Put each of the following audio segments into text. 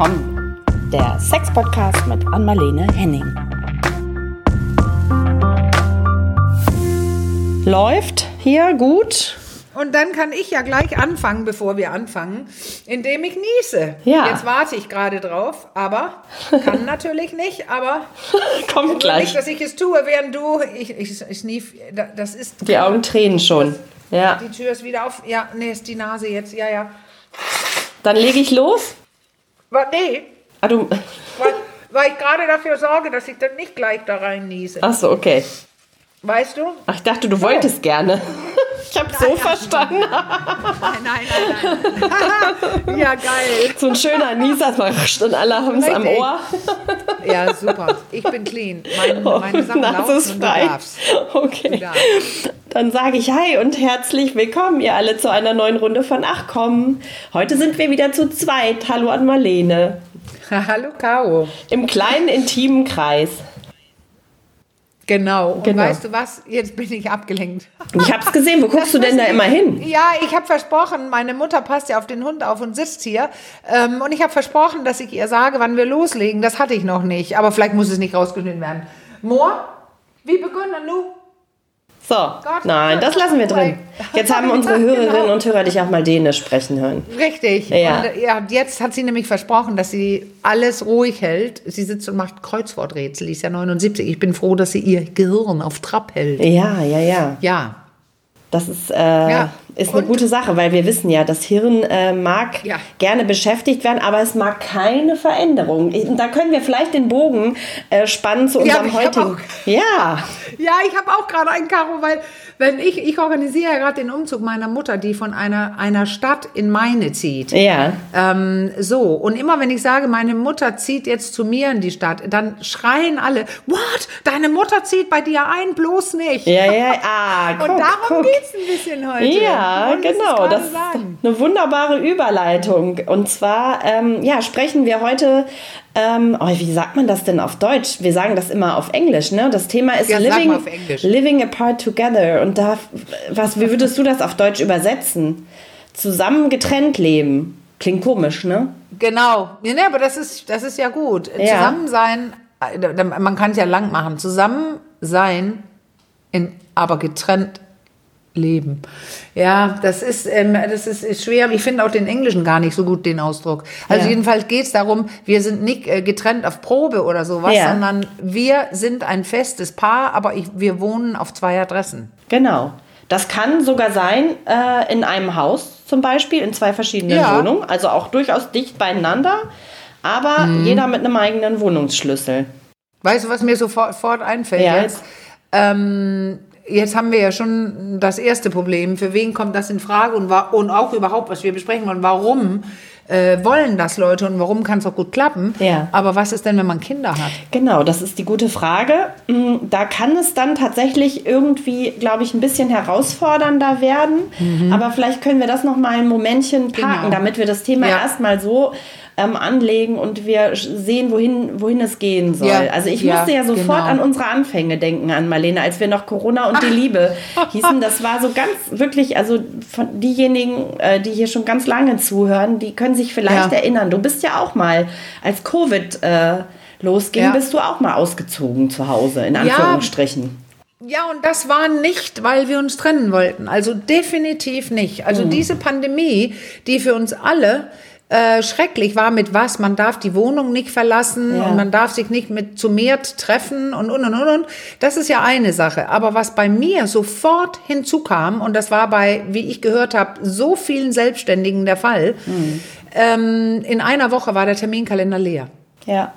willkommen. Der Sex-Podcast mit Anmalene Henning. Läuft hier gut. Und dann kann ich ja gleich anfangen, bevor wir anfangen, indem ich niese. Ja. Jetzt warte ich gerade drauf, aber kann natürlich nicht, aber Kommt nicht, gleich. dass ich es tue, während du, ich, ich, ich snief, da- das ist, Die Augen tränen schon. Ja. die Tür ist wieder auf, ja, nee, ist die Nase jetzt, ja, ja. Dann lege ich los. Aber nee, Ah, du. weil, weil ich gerade dafür sorge, dass ich dann nicht gleich da rein niese. Ach so, okay. Weißt du? Ach, ich dachte, du wolltest gerne. Ich habe so verstanden. Nein, nein, nein, nein. ja, geil. So ein schöner Nieser und alle haben es am. Ohr. Ja, super. Ich bin clean. Meine, meine Sachen laufen ist und du frei. darfst. Okay. Du darfst. Dann sage ich Hi und herzlich willkommen, ihr alle, zu einer neuen Runde von Ach komm. Heute sind wir wieder zu zweit. Hallo an Marlene. Hallo, Caro. Im kleinen, intimen Kreis. Genau. Und Genau. weißt du was? Jetzt bin ich abgelenkt. Ich hab's gesehen. Wo guckst du denn da immer hin? Ja, ich habe versprochen, meine Mutter passt ja auf den Hund auf und sitzt hier. Ähm, und ich habe versprochen, dass ich ihr sage, wann wir loslegen. Das hatte ich noch nicht. Aber vielleicht muss es nicht rausgeschnitten werden. Moor, wie begonnen nu? So, nein, das lassen wir drin. Jetzt haben unsere Hörerinnen genau. und Hörer dich auch mal Dänisch sprechen hören. Richtig. Ja. Und ja, jetzt hat sie nämlich versprochen, dass sie alles ruhig hält. Sie sitzt und macht Kreuzworträtsel. Die ist ja 79. Ich bin froh, dass sie ihr Gehirn auf Trab hält. Ja, ja, ja. Ja. Das ist, äh, Ja. Ist eine Und- gute Sache, weil wir wissen ja, das Hirn äh, mag Ja. gerne beschäftigt werden, aber es mag keine Veränderung. Ich- Da können wir vielleicht den Bogen äh, spannen zu Ja, unserem hab heutigen. Ja, Ja, ich habe auch gerade einen Karo, weil wenn ich, ich organisiere ja gerade den Umzug meiner Mutter, die von einer, einer Stadt in meine zieht. ja. Ähm, so, und immer wenn ich sage, meine Mutter zieht jetzt zu mir in die Stadt, dann schreien alle, what? Deine Mutter zieht bei dir ein, bloß nicht. Ja, ja, ah, guck, und darum guck. geht's ein bisschen heute. Ja, Es genau. Das ist eine wunderbare Überleitung. Und zwar, ähm, ja, sprechen wir heute, ähm, oh, wie sagt man das denn auf Deutsch? Wir sagen das immer auf Englisch, ne? Das Thema ist Ja, living, living apart together. Und da, was, wie würdest du das auf Deutsch übersetzen? Zusammen getrennt leben. Klingt komisch, ne? Genau. Ja, ne, aber das ist, das ist ja gut. Ja. Zusammen sein, äh, man kann es ja lang machen. Zusammen sein, in, aber getrennt leben. Ja, das ist, ähm, das ist, ist schwer. Ich finde auch den Englischen gar nicht so gut, den Ausdruck. Also Ja. jedenfalls geht es darum, wir sind nicht äh, getrennt auf Probe oder sowas, Ja. sondern wir sind ein festes Paar, aber ich, wir wohnen auf zwei Adressen. Genau. Das kann sogar sein äh, in einem Haus zum Beispiel, in zwei verschiedenen Ja. Wohnungen, also auch durchaus dicht beieinander, aber Mhm. jeder mit einem eigenen Wohnungsschlüssel. Weißt du, was mir sofort sofort einfällt Ja. jetzt? Ähm, jetzt haben wir ja schon das erste Problem. Für wen kommt das in Frage und, und auch überhaupt, was wir besprechen wollen, warum äh, wollen das Leute und warum kann es auch gut klappen? Ja. Aber was ist denn, wenn man Kinder hat? Genau, das ist die gute Frage. Mm, Da kann es dann tatsächlich irgendwie, glaube ich, ein bisschen herausfordernder werden. Aber vielleicht können wir das noch mal ein Momentchen parken, Mhm. Genau. damit wir das Thema Ja. erstmal so ähm, anlegen und wir sehen, wohin, wohin es gehen soll. Ja, Also ich ja, musste ja sofort genau. an unsere Anfänge denken, an Marlene, als wir noch Corona und die Liebe hießen. Das war so ganz wirklich, also von diejenigen, äh, die hier schon ganz lange zuhören, die können sich vielleicht Ja. erinnern. Du bist ja auch mal, als Covid äh, losging, bist du auch mal ausgezogen zu Hause, in Anführungsstrichen. Ja, und das war nicht, weil wir uns trennen wollten. Also definitiv nicht. Also Mhm. diese Pandemie, die für uns alle äh, schrecklich war, mit was? Man darf die Wohnung nicht verlassen Ja. und man darf sich nicht mit zu mehr treffen und und und und. und. Das ist ja eine Sache. Aber was bei mir sofort hinzukam, und das war bei, wie ich gehört habe, so vielen Selbstständigen der Fall, Mhm. ähm, in einer Woche war der Terminkalender leer. Ja.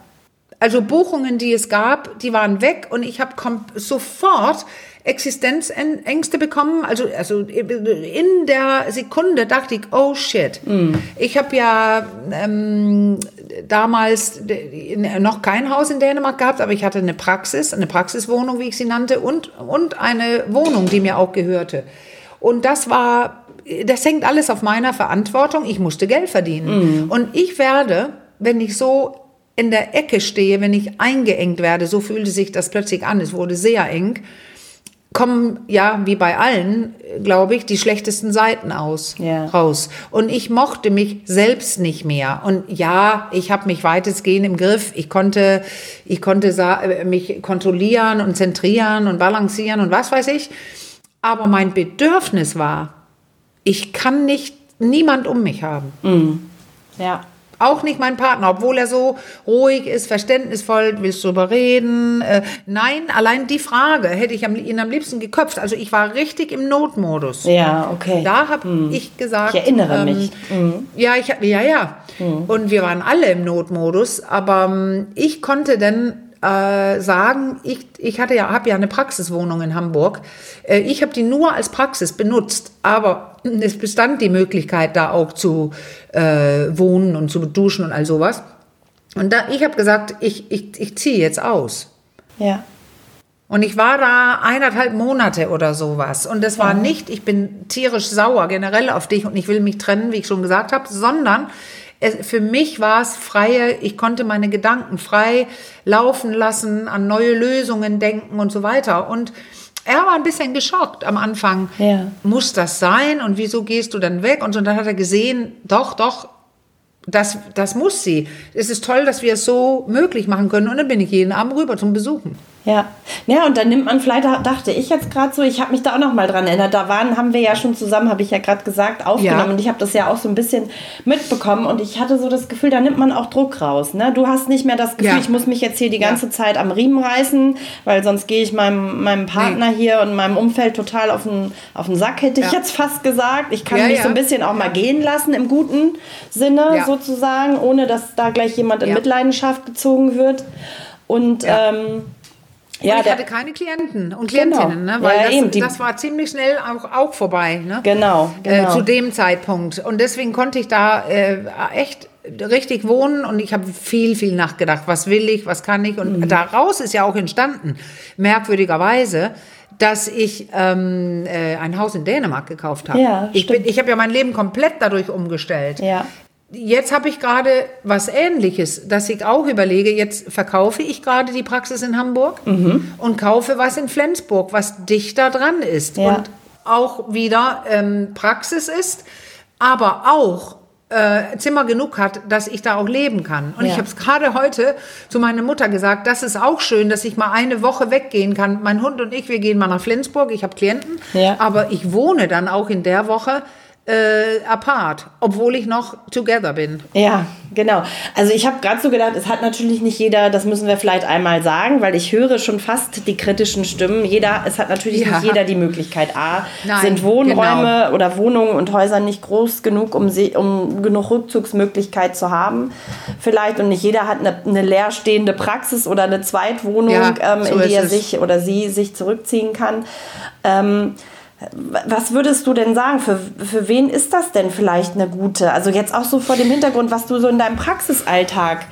Also Buchungen, die es gab, die waren weg und ich habe sofort Existenzängste bekommen. Also, also in der Sekunde dachte ich, oh shit. Ich habe ja ähm, damals noch kein Haus in Dänemark gehabt, aber ich hatte eine Praxis, eine Praxiswohnung, wie ich sie nannte, und, und eine Wohnung, die mir auch gehörte. Und das war, das hängt alles auf meiner Verantwortung. Ich musste Geld verdienen. Und ich werde, wenn ich so in der Ecke stehe, wenn ich eingeengt werde, so fühlte sich das plötzlich an, es wurde sehr eng, kommen ja wie bei allen, glaube ich, die schlechtesten Seiten aus Ja. raus. Und ich mochte mich selbst nicht mehr. Und ja, ich habe mich weitestgehend im Griff. Ich konnte, ich konnte äh, mich kontrollieren und zentrieren und balancieren und was weiß ich. Aber mein Bedürfnis war, ich kann nicht niemand um mich haben. Ja. Auch nicht mein Partner, obwohl er so ruhig ist, verständnisvoll, willst du drüber reden? Äh, nein, allein die Frage hätte ich am, ihn am liebsten geköpft. Also ich war richtig im Notmodus. Ja, okay. Da habe ich gesagt. Ich erinnere ähm, mich. Ja, ich hab, ja, ja. Und wir waren alle im Notmodus, aber ähm, ich konnte dann äh, sagen, ich, ich hatte ja, habe ja eine Praxiswohnung in Hamburg. Äh, ich habe die nur als Praxis benutzt, aber es bestand die Möglichkeit, da auch zu äh, wohnen und zu duschen und all sowas. Und da, ich habe gesagt, ich, ich, ich ziehe jetzt aus. Ja. Und ich war da eineinhalb Monate oder sowas. Und das war nicht, ich bin tierisch sauer generell auf dich und ich will mich trennen, wie ich schon gesagt habe, sondern es, für mich war es freie, ich konnte meine Gedanken frei laufen lassen, an neue Lösungen denken und so weiter. Und er war ein bisschen geschockt am Anfang. Ja. Muss das sein? Und wieso gehst du dann weg? Und so, dann hat er gesehen, doch, doch, das, das muss sie. Es ist toll, dass wir es so möglich machen können. Und dann bin ich jeden Abend rüber zum Besuchen. Ja. Ja, und dann nimmt man vielleicht, dachte ich jetzt gerade so, ich habe mich da auch noch mal dran erinnert, da waren, haben wir ja schon zusammen, habe ich ja gerade gesagt, aufgenommen Ja. und ich habe das ja auch so ein bisschen mitbekommen und ich hatte so das Gefühl, da nimmt man auch Druck raus. Ne? Du hast nicht mehr das Gefühl, Ja. ich muss mich jetzt hier die Ja. ganze Zeit am Riemen reißen, weil sonst gehe ich meinem, meinem Partner hier und meinem Umfeld total auf den, auf den Sack, hätte ich Ja. jetzt fast gesagt. Ich kann Ja, mich ja. so ein bisschen auch mal gehen lassen im guten Sinne Ja. sozusagen, ohne dass da gleich jemand in Ja. Mitleidenschaft gezogen wird. Und Ja. ähm, Ja, ich hatte keine Klienten und Klientinnen, Genau. ne? weil Ja, das, eben, die- das war ziemlich schnell auch, auch vorbei. Ne? Genau, genau. Äh, zu dem Zeitpunkt. Und deswegen konnte ich da äh, echt richtig wohnen und ich habe viel, viel nachgedacht. Was will ich, was kann ich? Mhm. Und daraus ist ja auch entstanden, merkwürdigerweise, dass ich ähm, äh, ein Haus in Dänemark gekauft habe. Ja, ich bin, ich habe ja mein Leben komplett dadurch umgestellt. ja. Jetzt habe ich gerade was Ähnliches, dass ich auch überlege, jetzt verkaufe ich gerade die Praxis in Hamburg Mhm. und kaufe was in Flensburg, was dichter dran ist Ja. und auch wieder ähm, Praxis ist, aber auch äh, Zimmer genug hat, dass ich da auch leben kann. Und Ja. ich habe es gerade heute zu meiner Mutter gesagt, das ist auch schön, dass ich mal eine Woche weggehen kann. Mein Hund und ich, wir gehen mal nach Flensburg, ich habe Klienten, Ja. aber ich wohne dann auch in der Woche äh, apart, obwohl ich noch together bin. Ja, genau. Also ich habe gerade so gedacht, es hat natürlich nicht jeder, das müssen wir vielleicht einmal sagen, weil ich höre schon fast die kritischen Stimmen. Jeder, es hat natürlich Ja. nicht jeder die Möglichkeit. A, Nein, sind Wohnräume genau. oder Wohnungen und Häuser nicht groß genug, um, sie, um genug Rückzugsmöglichkeit zu haben. Vielleicht und nicht jeder hat eine, eine leerstehende Praxis oder eine Zweitwohnung, Ja, ähm, so in die er es. sich oder sie sich zurückziehen kann. Ähm, was würdest du denn sagen? Für, für wen ist das denn vielleicht eine gute? Also jetzt auch so vor dem Hintergrund, was du so in deinem Praxisalltag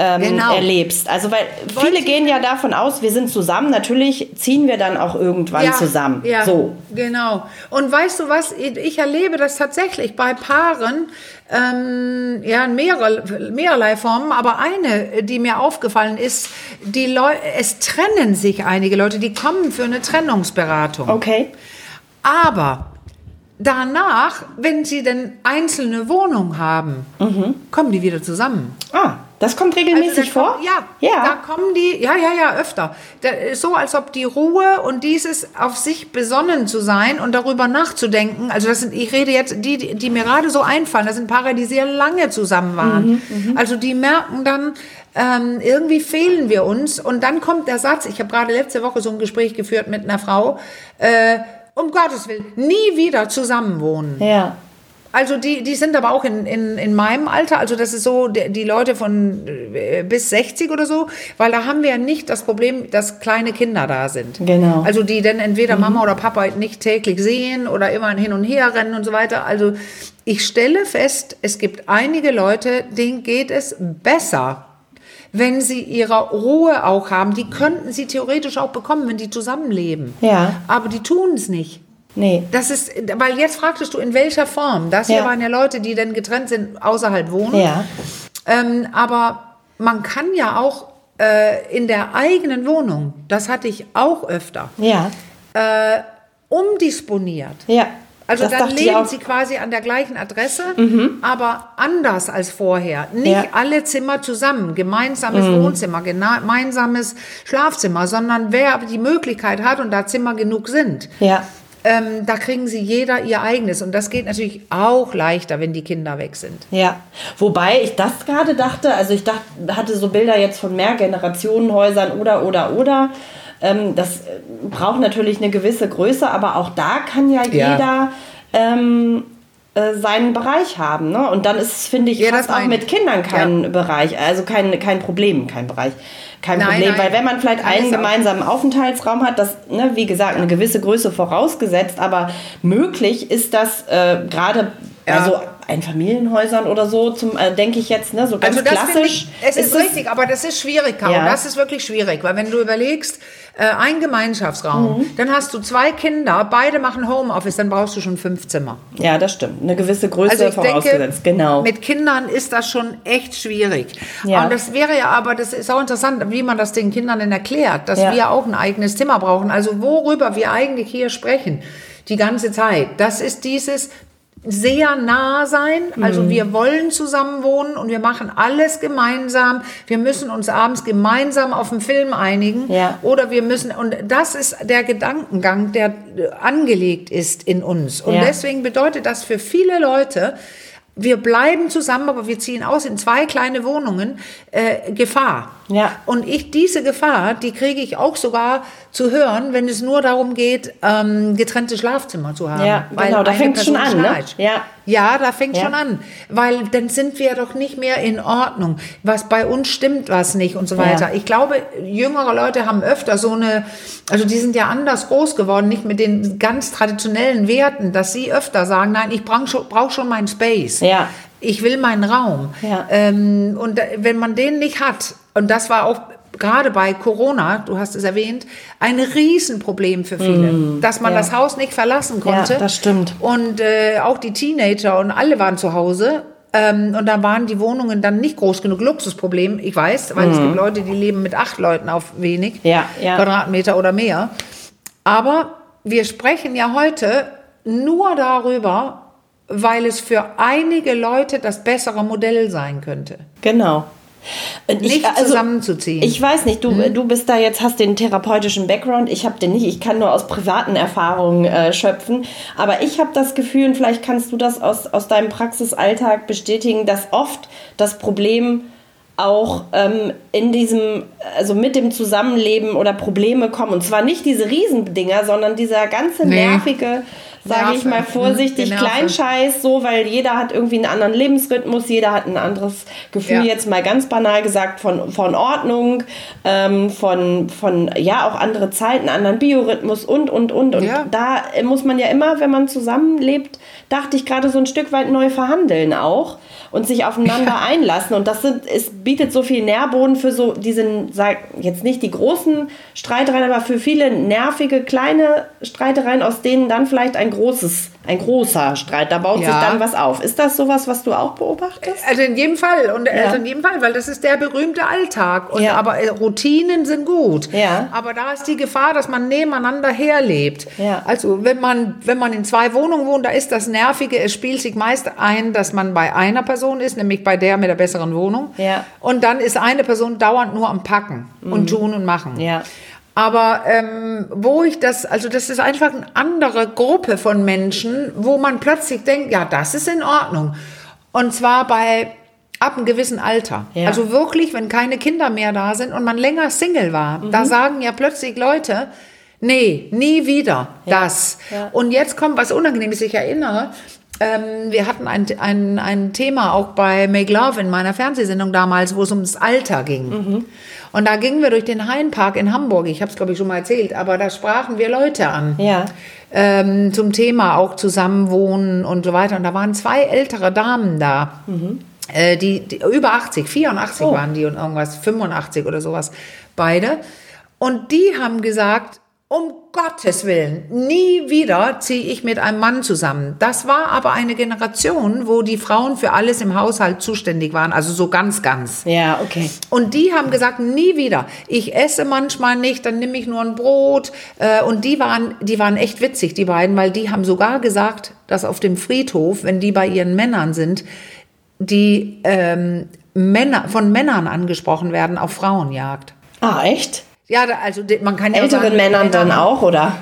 ähm, Genau. erlebst. Also weil viele gehen ja davon aus, wir sind zusammen. Natürlich ziehen wir dann auch irgendwann zusammen. Ja, So. genau. Und weißt du was? Ich erlebe das tatsächlich bei Paaren, ähm, ja, in mehrer, mehrerlei Formen, aber eine, die mir aufgefallen ist, die Leu es trennen sich einige Leute, die kommen für eine Trennungsberatung. Okay. Aber danach, wenn sie denn einzelne Wohnungen haben, kommen die wieder zusammen. Ah, das kommt Also regelmäßig da vor? kommen- Ja, Ja. da kommen die, ja, ja, ja, öfter. So, als ob die Ruhe und dieses auf sich besonnen zu sein und darüber nachzudenken, also das sind, ich rede jetzt, die, die die mir gerade so einfallen, das sind Paare, die sehr lange zusammen waren. Mhm, also die merken dann, ähm, irgendwie fehlen wir uns und dann kommt der Satz, ich habe gerade letzte Woche so ein Gespräch geführt mit einer Frau, äh, um Gottes Willen, nie wieder zusammenwohnen. Ja. Also die, die sind aber auch in, in, in meinem Alter, also das ist so die, die Leute von äh, bis 60 oder so, weil da haben wir ja nicht das Problem, dass kleine Kinder da sind. Genau. Also die dann entweder Mama oder Papa nicht täglich sehen oder immer hin und her rennen und so weiter. Also ich stelle fest, es gibt einige Leute, denen geht es besser, wenn sie ihre Ruhe auch haben. Die könnten sie theoretisch auch bekommen, wenn die zusammenleben. Ja. Aber die tun es nicht. Nee. Das ist, weil jetzt fragtest du, in welcher Form. Das hier Ja. waren ja Leute, die dann getrennt sind, außerhalb wohnen. Ja. Ähm, aber man kann ja auch äh, in der eigenen Wohnung, das hatte ich auch öfter, Ja. äh, umdisponiert. Ja. Also das dann leben. Mhm. sie quasi an der gleichen Adresse, aber anders als vorher. Nicht Ja. Mhm. alle Zimmer zusammen, gemeinsames Wohnzimmer, gena- gemeinsames Schlafzimmer, sondern wer die Möglichkeit hat und da Zimmer genug sind, Ja. ähm, da kriegen sie jeder ihr eigenes. Und das geht natürlich auch leichter, wenn die Kinder weg sind. Ja, wobei ich das gerade dachte, also ich dachte, hatte so Bilder jetzt von Mehrgenerationenhäusern oder, oder, oder. Ähm, das äh, braucht natürlich eine gewisse Größe, aber auch da kann ja, Ja. jeder ähm, äh, seinen Bereich haben. Ne? Und dann ist finde ich, Ja, fast das auch mit. Kindern kein Bereich, also kein, kein Problem, kein Bereich. Kein Nein, Problem, nein. weil wenn man vielleicht Kann einen gemeinsamen Aufenthaltsraum hat, das, ne, wie gesagt, eine gewisse Größe vorausgesetzt, aber möglich ist das äh, gerade Ja. so Einfamilienhäusern oder so, zum äh, denke ich jetzt, ne, so ganz Also klassisch. ich, es ist, richtig, aber das ist schwierig, Caro. Ja. Das ist wirklich schwierig, weil wenn du überlegst, äh, ein Gemeinschaftsraum, Mhm. dann hast du zwei Kinder, beide machen Homeoffice, dann brauchst du schon fünf Zimmer. Ja, das stimmt. Eine gewisse Größe Also vorausgesetzt, denke, genau. mit Kindern ist das schon echt schwierig. Ja. Und das wäre ja aber, das ist auch interessant, wie man das den Kindern denn erklärt, dass Ja. wir auch ein eigenes Zimmer brauchen. Also worüber wir eigentlich hier sprechen, die ganze Zeit, das ist dieses sehr nah sein. Also Mhm. wir wollen zusammen wohnen und wir machen alles gemeinsam. Wir müssen uns abends gemeinsam auf einen Film einigen. Ja. Oder wir müssen, und das ist der Gedankengang, der angelegt ist in uns. Und Ja. deswegen bedeutet das für viele Leute, wir bleiben zusammen, aber wir ziehen aus in zwei kleine Wohnungen, äh, Gefahr. Ja. Und ich, diese Gefahr, die kriege ich auch sogar zu hören, wenn es nur darum geht, ähm, getrennte Schlafzimmer zu haben. Ja, genau, da eine fängt's schon an, ne? Ja. Ja, da fängt Ja. schon an. Weil dann sind wir doch nicht mehr in Ordnung. Was bei uns stimmt, was nicht und so weiter. Ja. Ich glaube, jüngere Leute haben öfter so eine, also die sind ja anders groß geworden, nicht mit den ganz traditionellen Werten, dass sie öfter sagen, nein, ich brauche schon, brauch schon meinen Space. Ja. Ich will meinen Raum. Ja. Ähm, und wenn man den nicht hat, und das war auch gerade bei Corona, du hast es erwähnt, ein Riesenproblem für viele, dass man Mm, ja. das Haus nicht verlassen konnte. Ja, das stimmt. Und äh, auch die Teenager und alle waren zu Hause. Ähm, und da waren die Wohnungen dann nicht groß genug. Luxusproblem, ich weiß, weil es gibt Leute, die leben mit acht Leuten auf wenig. Ja, ja. Quadratmeter oder mehr. Aber wir sprechen ja heute nur darüber, weil es für einige Leute das bessere Modell sein könnte. Genau. Und Nicht zusammenzuziehen. Ich weiß nicht, du, du bist da jetzt, hast den therapeutischen Background, ich habe den nicht, ich kann nur aus privaten Erfahrungen äh, schöpfen, aber ich habe das Gefühl, und vielleicht kannst du das aus, aus deinem Praxisalltag bestätigen, dass oft das Problem auch ähm, in diesem, also mit dem Zusammenleben oder Probleme kommen. Und zwar nicht diese Riesendinger, sondern dieser ganze Nee. nervige, sage ich mal Mhm, vorsichtig, Nerve. Kleinscheiß, so, weil jeder hat irgendwie einen anderen Lebensrhythmus, jeder hat ein anderes Gefühl, Ja. jetzt mal ganz banal gesagt, von, von Ordnung, ähm, von, von, ja, auch andere Zeiten, anderen Biorhythmus und, und, und. Und Ja. da muss man ja immer, wenn man zusammenlebt, dachte ich gerade so ein Stück weit neu verhandeln auch und sich aufeinander einlassen. Und das sind, es bietet so viel Nährboden für so diesen, sag jetzt nicht die großen Streitereien, aber für viele nervige kleine Streitereien, aus denen dann vielleicht ein großes, ein großer Streit, da baut sich Ja. dann was auf. Ist das sowas, was du auch beobachtest? Also in jedem Fall und Ja. also in jedem Fall, weil das ist der berühmte Alltag. Und Ja. aber äh, Routinen sind gut. Ja. Aber da ist die Gefahr, dass man nebeneinander herlebt. Ja. Also wenn man wenn man in zwei Wohnungen wohnt, da ist das nervige. Es spielt sich meist ein, dass man bei einer Person ist, nämlich bei der mit der besseren Wohnung. Ja. Und dann ist eine Person dauernd nur am Packen und tun und machen. Mhm. Ja. Aber ähm, wo ich das, also das ist einfach eine andere Gruppe von Menschen, wo man plötzlich denkt, ja, das ist in Ordnung. Und zwar bei ab einem gewissen Alter. Ja. Also wirklich, wenn keine Kinder mehr da sind und man länger Single war, Mhm. da sagen ja plötzlich Leute, nee, nie wieder das. Ja. Und jetzt kommt was Unangenehmes. Ich erinnere, ähm, wir hatten ein, ein, ein Thema auch bei Make Love in meiner Fernsehsendung damals, wo es ums Alter ging. Mhm. Und da gingen wir durch den Hainpark in Hamburg. Ich habe es, glaube ich, schon mal erzählt, aber da sprachen wir Leute an. Ja. Ähm, zum Thema auch Zusammenwohnen und so weiter. Und da waren zwei ältere Damen da. Äh, die, die über 80, 84 Oh. waren die und irgendwas, 85 oder sowas, beide. Und die haben gesagt, um Gottes Willen, nie wieder ziehe ich mit einem Mann zusammen. Das war aber eine Generation, wo die Frauen für alles im Haushalt zuständig waren, also so ganz, ganz. Ja, okay. Und die haben gesagt, nie wieder. Ich esse manchmal nicht, dann nehme ich nur ein Brot. Äh, Und die waren, die waren echt witzig, die beiden, weil die haben sogar gesagt, dass auf dem Friedhof, wenn die bei ihren Männern sind, die ähm, Männer von Männern angesprochen werden auf Frauenjagd. Ah, echt? Ja, also die- man kann ja Älteren sagen, Männern dann auch, oder?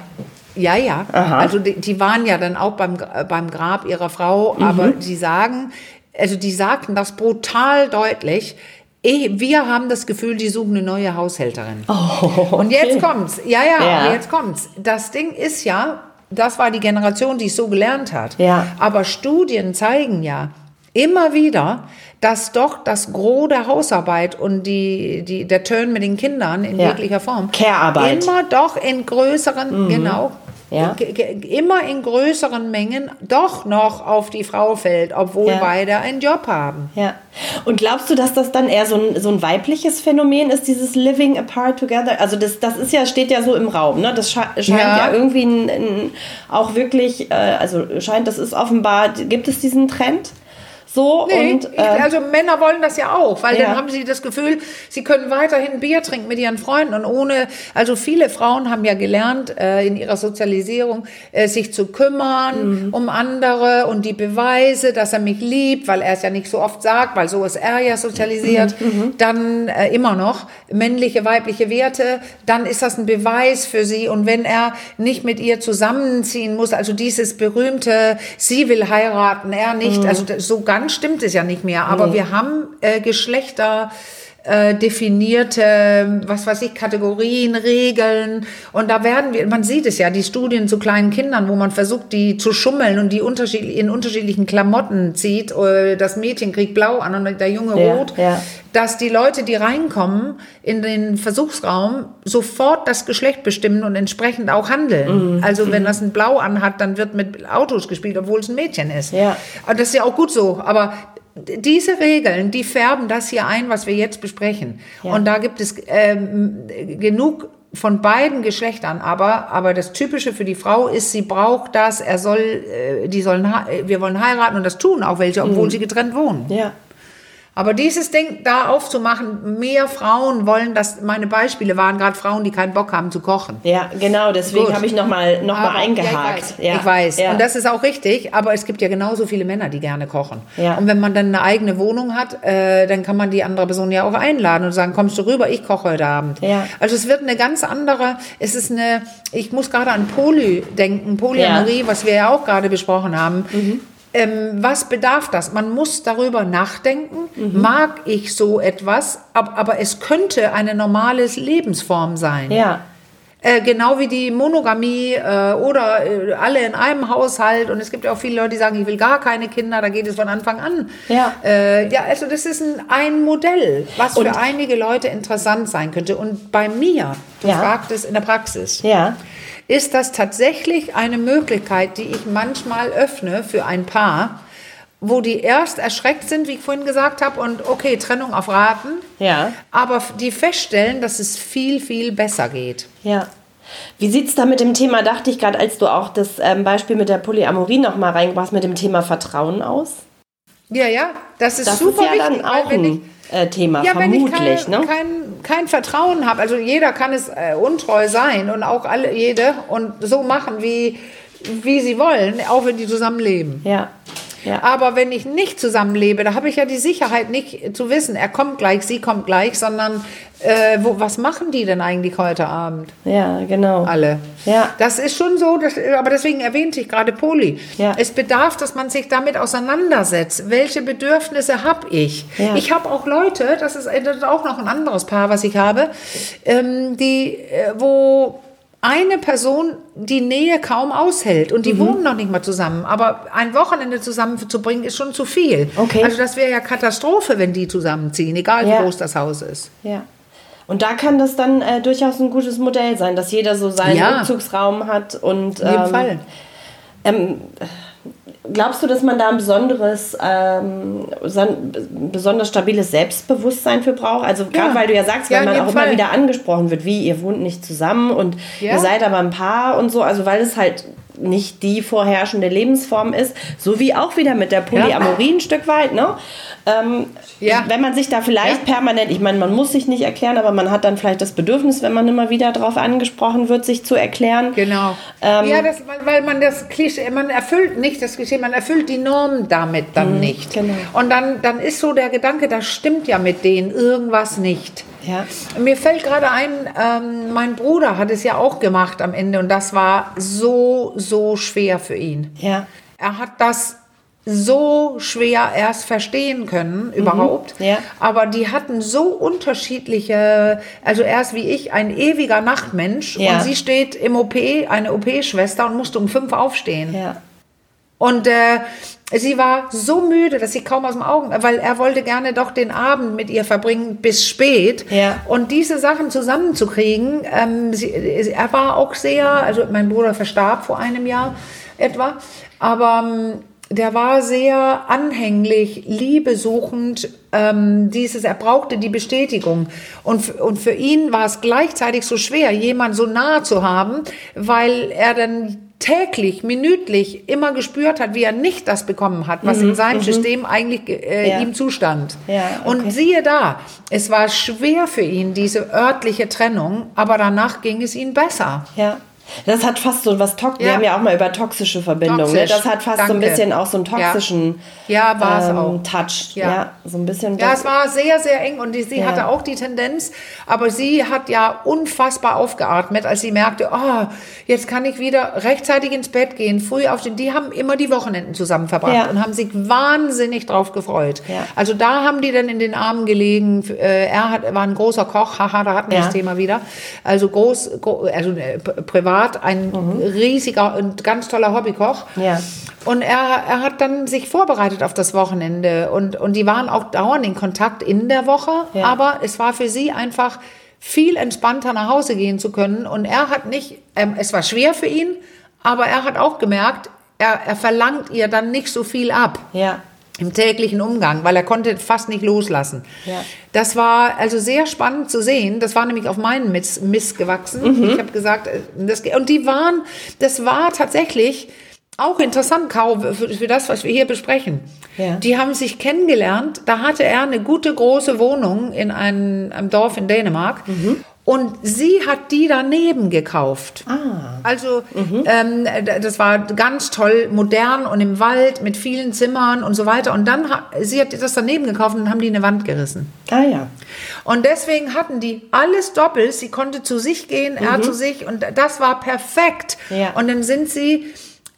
Ja, ja. Aha. Also die, die waren ja dann auch beim, äh, beim Grab ihrer Frau, aber Mhm. die sagen, also die sagten das brutal deutlich. Eh, Wir haben das Gefühl, die suchen eine neue Haushälterin. Oh, Und jetzt kommt's. Ja, ja, Ja. aber jetzt kommt's. Das Ding ist ja, das war die Generation, die es so gelernt hat. Ja. Aber Studien zeigen ja immer wieder, dass doch das Gros der Hausarbeit und die, die, der Turn mit den Kindern in Ja. jeglicher Form Care-Arbeit. immer doch in größeren, genau, Ja. immer in größeren Mengen doch noch auf die Frau fällt, obwohl Ja. beide einen Job haben. Ja. Und glaubst du, dass das dann eher so ein, so ein weibliches Phänomen ist, dieses Living apart together? Also das, das ist ja, steht ja so im Raum, ne? Das sche- scheint ja, Ja. irgendwie ein, ein, auch wirklich, äh, also scheint, das ist offenbar, gibt es diesen Trend? So Nee, und äh, also Männer wollen das ja auch, weil Ja. dann haben sie das Gefühl, sie können weiterhin Bier trinken mit ihren Freunden und ohne, also viele Frauen haben ja gelernt äh, in ihrer Sozialisierung, äh, sich zu kümmern Mhm. um andere und die Beweise, dass er mich liebt, weil er es ja nicht so oft sagt, weil so ist er ja sozialisiert, Mhm, dann äh, immer noch männliche, weibliche Werte, dann ist das ein Beweis für sie und wenn er nicht mit ihr zusammenziehen muss, also dieses berühmte, sie will heiraten, er nicht, Mhm. also so ganz stimmt es ja nicht mehr, aber wir haben äh, Geschlechter äh, definierte, was weiß ich, Kategorien, Regeln. Und da werden wir, man sieht es ja, die Studien zu kleinen Kindern, wo man versucht, die zu schummeln und die unterschiedlich, in unterschiedlichen Klamotten zieht. Äh, Das Mädchen kriegt blau an und der Junge Ja, rot. ja. Dass die Leute, die reinkommen in den Versuchsraum, sofort das Geschlecht bestimmen und entsprechend auch handeln. Mhm, Also wenn das ein Blau anhat, dann wird mit Autos gespielt, obwohl es ein Mädchen ist. Ja. Das ist ja auch gut so. Aber diese Regeln, die färben das hier ein, was wir jetzt besprechen. Ja. Und da gibt es ähm, genug von beiden Geschlechtern, aber, aber das Typische für die Frau ist, sie braucht das, er soll, äh, die sollen, hei- wir wollen heiraten und das tun auch welche, obwohl sie getrennt wohnen. ja. Aber dieses Ding da aufzumachen, mehr Frauen wollen das, meine Beispiele waren gerade Frauen, die keinen Bock haben zu kochen. Ja, genau, deswegen habe ich nochmal noch mal eingehakt. Ja, ich weiß. Ich weiß. Ja. Und das ist auch richtig, aber es gibt ja genauso viele Männer, die gerne kochen. Ja. Und wenn man dann eine eigene Wohnung hat, äh, dann kann man die andere Person ja auch einladen und sagen, kommst du rüber, ich koche heute Abend. Ja. Also es wird eine ganz andere, es ist eine, ich muss gerade an Poly denken, Polyamorie, was wir ja auch gerade besprochen haben. Mhm. Ähm, was bedarf das? Man muss darüber nachdenken. Mhm. Mag ich so etwas? Aber, aber es könnte eine normale Lebensform sein. ja. Äh, genau wie die Monogamie äh, oder äh, alle in einem Haushalt. Und es gibt ja auch viele Leute, die sagen, ich will gar keine Kinder, da geht es von Anfang an. Ja. Äh, ja, also das ist ein, ein Modell, was Und- für einige Leute interessant sein könnte. Und bei mir, du Ja. fragtest in der Praxis, Ja. Ist das tatsächlich eine Möglichkeit, die ich manchmal öffne für ein Paar, wo die erst erschreckt sind, wie ich vorhin gesagt habe, und okay, Trennung auf Raten, Ja. aber die feststellen, dass es viel, viel besser geht. Ja. Wie sieht es da mit dem Thema, dachte ich gerade, als du auch das ähm, Beispiel mit der Polyamorie noch mal reingebracht, mit dem Thema Vertrauen aus? Ja, ja, das ist Das super ist ja wichtig. dann weil auch wenn ich, äh, Thema, ja, wenn ich vermutlich. kein, ne? kein, kein Vertrauen habe, also jeder kann es äh, untreu sein und auch alle, jede und so machen, wie, wie sie wollen, auch wenn die zusammenleben. Ja. Ja. Aber wenn ich nicht zusammenlebe, da habe ich ja die Sicherheit nicht zu wissen, er kommt gleich, sie kommt gleich, sondern äh, wo, was machen die denn eigentlich heute Abend? ja, genau. Alle. Ja. Das ist schon so, das, aber deswegen erwähnte ich gerade Poli. Ja. Es bedarf, dass man sich damit auseinandersetzt. Welche Bedürfnisse habe ich? Ja. Ich habe auch Leute, das ist, das ist auch noch ein anderes Paar, was ich habe, ähm, die, äh, wo eine Person die Nähe kaum aushält und die Mhm. wohnen noch nicht mal zusammen. Aber ein Wochenende zusammen zu bringen, ist schon zu viel. Okay. Also das wäre ja Katastrophe, wenn die zusammenziehen, egal Ja. wie groß das Haus ist. Ja. Und da kann das dann äh, durchaus ein gutes Modell sein, dass jeder so seinen Ja. Rückzugsraum hat und In jedem ähm, Fall. Ähm, glaubst du, dass man da ein besonderes, ähm, besonders stabiles Selbstbewusstsein für braucht? Also gerade ja. weil du ja sagst, ja, wenn man auch Fall. immer wieder angesprochen wird, wie ihr wohnt nicht zusammen und ja. ihr seid aber ein Paar und so, also weil es halt nicht die vorherrschende Lebensform ist, so wie auch wieder mit der Polyamorie ein Stück weit, ne? Ähm, ja. Wenn man sich da vielleicht ja. permanent, ich meine, man muss sich nicht erklären, aber man hat dann vielleicht das Bedürfnis, wenn man immer wieder darauf angesprochen wird, sich zu erklären. Genau. Ähm, ja, das, weil man das Klischee, man erfüllt nicht das Klischee, man erfüllt die Norm damit dann mhm, nicht. Genau. Und dann, dann ist so der Gedanke, das stimmt ja mit denen irgendwas nicht. Ja. Mir fällt gerade ein, ähm, mein Bruder hat es ja auch gemacht am Ende und das war so, so schwer für ihn. Ja. Er hat das so schwer erst verstehen können mhm. überhaupt. Ja. Aber die hatten so unterschiedliche, also erst wie ich, ein ewiger Nachtmensch ja. und sie steht im OP, eine OP-Schwester und musste um fünf aufstehen. Ja. Und äh, sie war so müde, dass sie kaum aus dem Augen, weil er wollte gerne doch den Abend mit ihr verbringen bis spät. Ja. Und diese Sachen zusammenzukriegen, ähm, sie, er war auch sehr, also mein Bruder verstarb vor einem Jahr etwa, aber ähm, der war sehr anhänglich, liebesuchend, ähm, dieses, er brauchte die Bestätigung. Und, und für ihn war es gleichzeitig so schwer, jemand so nah zu haben, weil er dann täglich, minütlich immer gespürt hat, wie er nicht das bekommen hat, was mhm, in seinem mhm. System eigentlich äh, ja. ihm zustand. Ja, okay. Und siehe da, es war schwer für ihn, diese örtliche Trennung, aber danach ging es ihm besser. Ja. Das hat fast so was toxisch. Ja. Wir haben ja auch mal über toxische Verbindungen. Ne? Das hat fast Danke. so ein bisschen auch so einen toxischen ja. Ja, ähm, Touch. Ja. ja. so ein bisschen. Ja, es war sehr, sehr eng und die, sie hatte auch die Tendenz, aber sie hat ja unfassbar aufgeatmet, als sie merkte, oh, jetzt kann ich wieder rechtzeitig ins Bett gehen, früh aufstehen. Die haben immer die Wochenenden zusammen verbracht und haben sich wahnsinnig drauf gefreut. Also da haben die dann in den Armen gelegen. Äh, er hat, war ein großer Koch, haha, da hatten wir das Thema wieder. Also groß, also äh, privat privat ein mhm. riesiger und ganz toller Hobbykoch. Ja. Und er, er hat dann sich vorbereitet auf das Wochenende und, und die waren auch dauernd in Kontakt in der Woche, ja. aber es war für sie einfach viel entspannter nach Hause gehen zu können und er hat nicht, ähm, es war schwer für ihn, aber er hat auch gemerkt, er, er verlangt ihr dann nicht so viel ab. Ja im täglichen Umgang, weil er konnte fast nicht loslassen. Ja. Das war also sehr spannend zu sehen. Das war nämlich auf meinen Miss, Miss gewachsen. Mhm. Ich habe gesagt, äh, das, und die waren, das war tatsächlich auch interessant, Kau, für, für das, was wir hier besprechen. Ja. Die haben sich kennengelernt. Da hatte er eine gute große Wohnung in einem, einem Dorf in Dänemark. Mhm. Und sie hat die daneben gekauft. Ah. Also mhm. ähm, das war ganz toll, modern und im Wald mit vielen Zimmern und so weiter. Und dann hat sie hat das daneben gekauft und haben die eine Wand gerissen. Ah ja. Und deswegen hatten die alles doppelt. Sie konnte zu sich gehen, mhm. er zu sich und das war perfekt. Ja. Und dann sind sie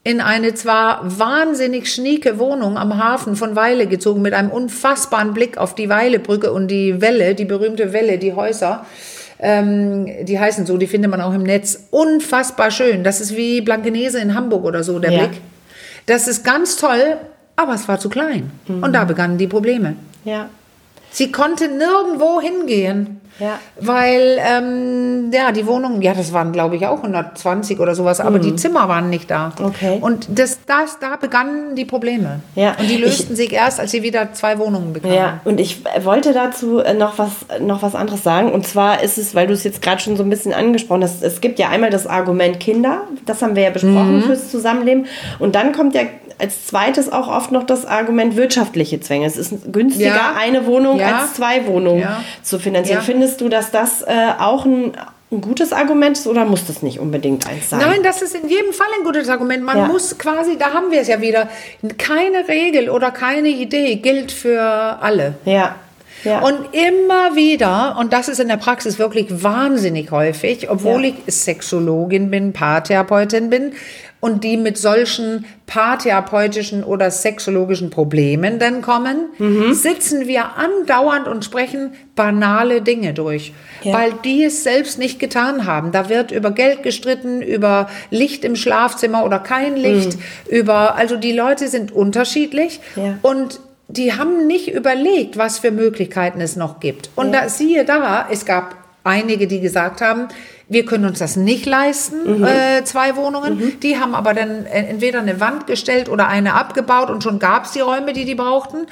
in eine zwar wahnsinnig schnieke Wohnung am Hafen von Weile gezogen mit einem unfassbaren Blick auf die Weilebrücke und die Welle, die berühmte Welle, die Häuser. Ähm, die heißen so, die findet man auch im Netz. Unfassbar schön. Das ist wie Blankenese in Hamburg oder so, der ja. Blick. Das ist ganz toll, aber es war zu klein. Mhm. Und da begannen die Probleme. Ja. Sie konnte nirgendwo hingehen. Ja. Weil, ähm, ja, die Wohnungen, ja, das waren, glaube ich, auch 120 oder sowas, aber mhm. die Zimmer waren nicht da. Okay. Und das, das, da begannen die Probleme. Ja. Und die lösten ich, sich erst, als sie wieder zwei Wohnungen bekamen. Ja, und ich wollte dazu äh, noch was, noch was anderes sagen. Und zwar ist es, weil du es jetzt gerade schon so ein bisschen angesprochen hast, es gibt ja einmal das Argument Kinder, das haben wir ja besprochen mhm. fürs Zusammenleben. Und dann kommt ja als zweites auch oft noch das Argument wirtschaftliche Zwänge. Es ist günstiger, ja. eine Wohnung ja. als zwei Wohnungen ja. zu finanzieren. Findest du, dass das äh, auch ein ein gutes Argument ist oder muss das nicht unbedingt eins sein? Nein, das ist in jedem Fall ein gutes Argument. Man ja. muss quasi, da haben wir es ja wieder, keine Regel oder keine Idee gilt für alle. Ja. Ja. Und immer wieder, und das ist in der Praxis wirklich wahnsinnig häufig, obwohl ja. ich Sexologin bin, Paartherapeutin bin, und die mit solchen paartherapeutischen oder sexologischen Problemen dann kommen, mhm. sitzen wir andauernd und sprechen banale Dinge durch, ja. weil die es selbst nicht getan haben. Da wird über Geld gestritten, über Licht im Schlafzimmer oder kein Licht, mhm. über, also die Leute sind unterschiedlich ja. und die haben nicht überlegt, was für Möglichkeiten es noch gibt. Und ja. da siehe da, es gab einige, die gesagt haben, Wir können uns das nicht leisten, äh, zwei Wohnungen. Die haben aber dann äh, entweder eine Wand gestellt oder eine abgebaut und schon gab es die Räume, die die brauchten.